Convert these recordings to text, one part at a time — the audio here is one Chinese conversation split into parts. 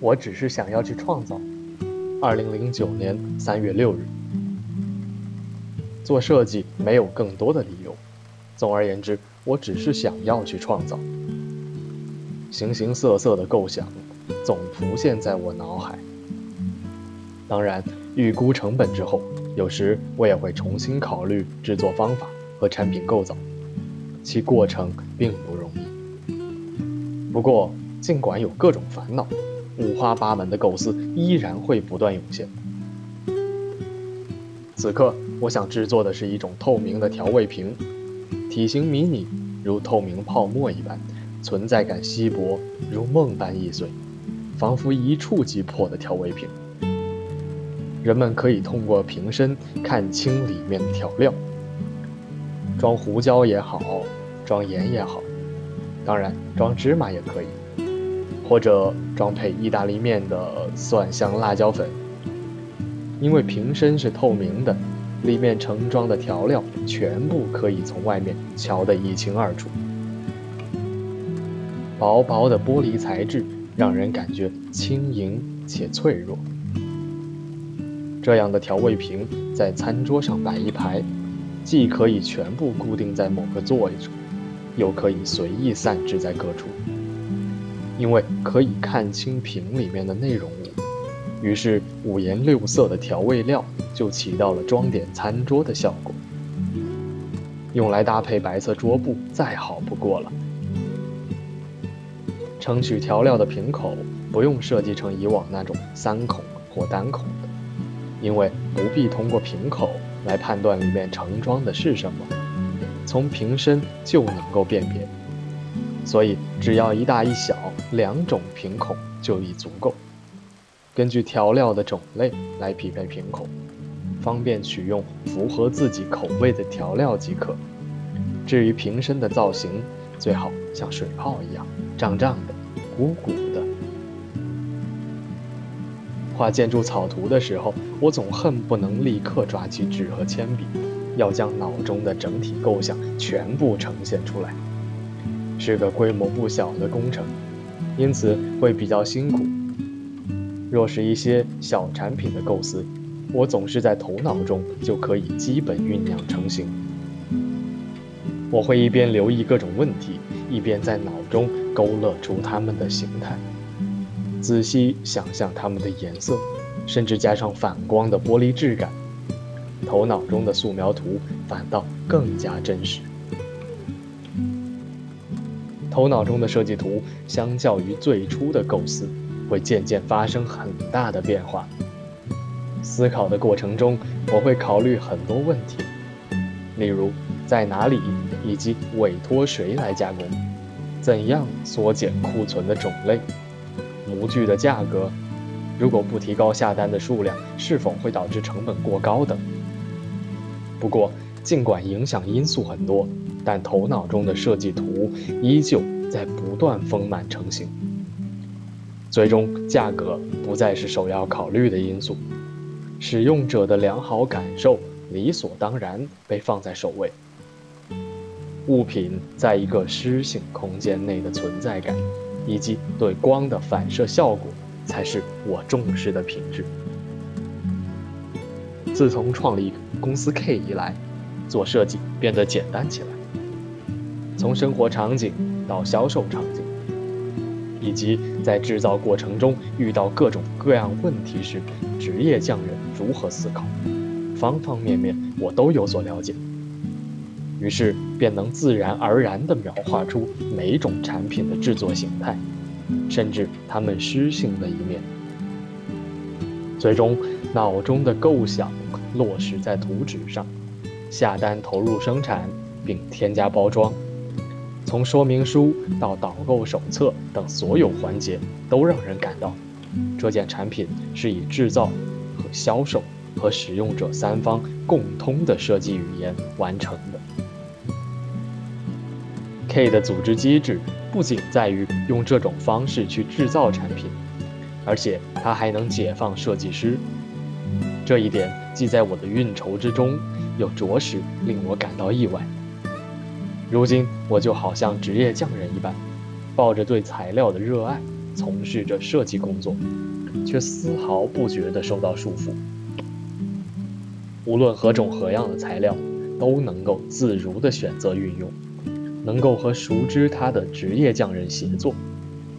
我只是想要去创造。二零零九年三月六日，做设计没有更多的理由。总而言之，我只是想要去创造。形形色色的构想总浮现在我脑海。当然，预估成本之后，有时我也会重新考虑制作方法和产品构造，其过程并不容易。不过，尽管有各种烦恼。五花八门的构思依然会不断涌现。此刻，我想制作的是一种透明的调味瓶，体型迷你，如透明泡沫一般，存在感稀薄，如梦般易碎，仿佛一触即破的调味瓶。人们可以通过瓶身看清里面的调料，装胡椒也好，装盐也好，当然装芝麻也可以。或者装配意大利面的蒜香辣椒粉，因为瓶身是透明的，里面盛装的调料全部可以从外面瞧得一清二楚。薄薄的玻璃材质让人感觉轻盈且脆弱。这样的调味瓶在餐桌上摆一排，既可以全部固定在某个座位上，又可以随意散置在各处。因为可以看清瓶里面的内容物，于是五颜六色的调味料就起到了装点餐桌的效果。用来搭配白色桌布再好不过了。盛取调料的瓶口不用设计成以往那种三孔或单孔的，因为不必通过瓶口来判断里面盛装的是什么，从瓶身就能够辨别。所以，只要一大一小两种瓶孔就已足够。根据调料的种类来匹配瓶孔，方便取用符合自己口味的调料即可。至于瓶身的造型，最好像水泡一样胀胀的、鼓鼓的。画建筑草图的时候，我总恨不能立刻抓起纸和铅笔，要将脑中的整体构想全部呈现出来。是个规模不小的工程，因此会比较辛苦。若是一些小产品的构思，我总是在头脑中就可以基本酝酿成型。我会一边留意各种问题，一边在脑中勾勒出它们的形态，仔细想象它们的颜色，甚至加上反光的玻璃质感，头脑中的素描图反倒更加真实。头脑中的设计图，相较于最初的构思，会渐渐发生很大的变化。思考的过程中，我会考虑很多问题，例如在哪里以及委托谁来加工，怎样缩减库存的种类，模具的价格，如果不提高下单的数量，是否会导致成本过高等。不过，尽管影响因素很多。但头脑中的设计图依旧在不断丰满成型，最终价格不再是首要考虑的因素，使用者的良好感受理所当然被放在首位。物品在一个湿性空间内的存在感，以及对光的反射效果，才是我重视的品质。自从创立公司 K 以来，做设计变得简单起来。从生活场景到销售场景，以及在制造过程中遇到各种各样问题时，职业匠人如何思考，方方面面我都有所了解。于是便能自然而然地描画出每种产品的制作形态，甚至它们诗性的一面。最终，脑中的构想落实在图纸上，下单投入生产，并添加包装。从说明书到导购手册等所有环节，都让人感到，这件产品是以制造和销售和使用者三方共通的设计语言完成的。K 的组织机制不仅在于用这种方式去制造产品，而且它还能解放设计师。这一点既在我的运筹之中，又着实令我感到意外。如今我就好像职业匠人一般，抱着对材料的热爱，从事着设计工作，却丝毫不觉得受到束缚。无论何种何样的材料，都能够自如地选择运用，能够和熟知它的职业匠人协作。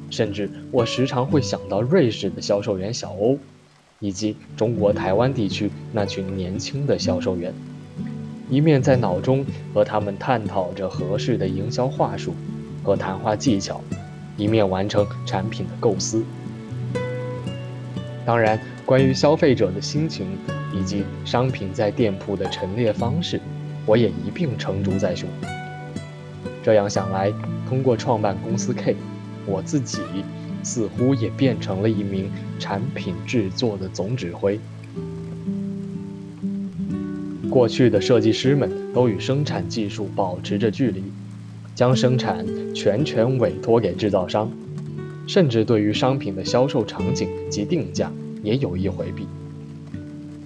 甚至我时常会想到瑞士的销售员小欧，以及中国台湾地区那群年轻的销售员。一面在脑中和他们探讨着合适的营销话术和谈话技巧，一面完成产品的构思。当然，关于消费者的心情以及商品在店铺的陈列方式，我也一并成竹在胸。这样想来，通过创办公司 K，我自己似乎也变成了一名产品制作的总指挥。过去的设计师们都与生产技术保持着距离，将生产全权委托给制造商，甚至对于商品的销售场景及定价也有意回避，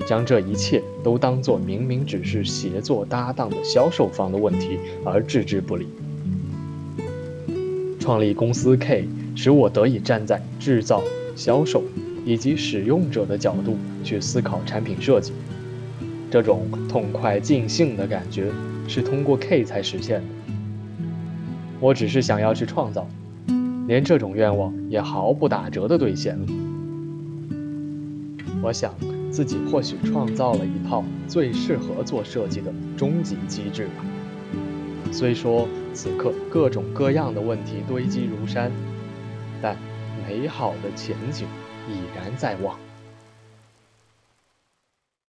将这一切都当作明明只是协作搭档的销售方的问题而置之不理。创立公司 K，使我得以站在制造、销售以及使用者的角度去思考产品设计。这种痛快尽兴的感觉是通过 K 才实现的。我只是想要去创造，连这种愿望也毫不打折地兑现了。我想自己或许创造了一套最适合做设计的终极机制吧。虽说此刻各种各样的问题堆积如山，美好的前景已然在望。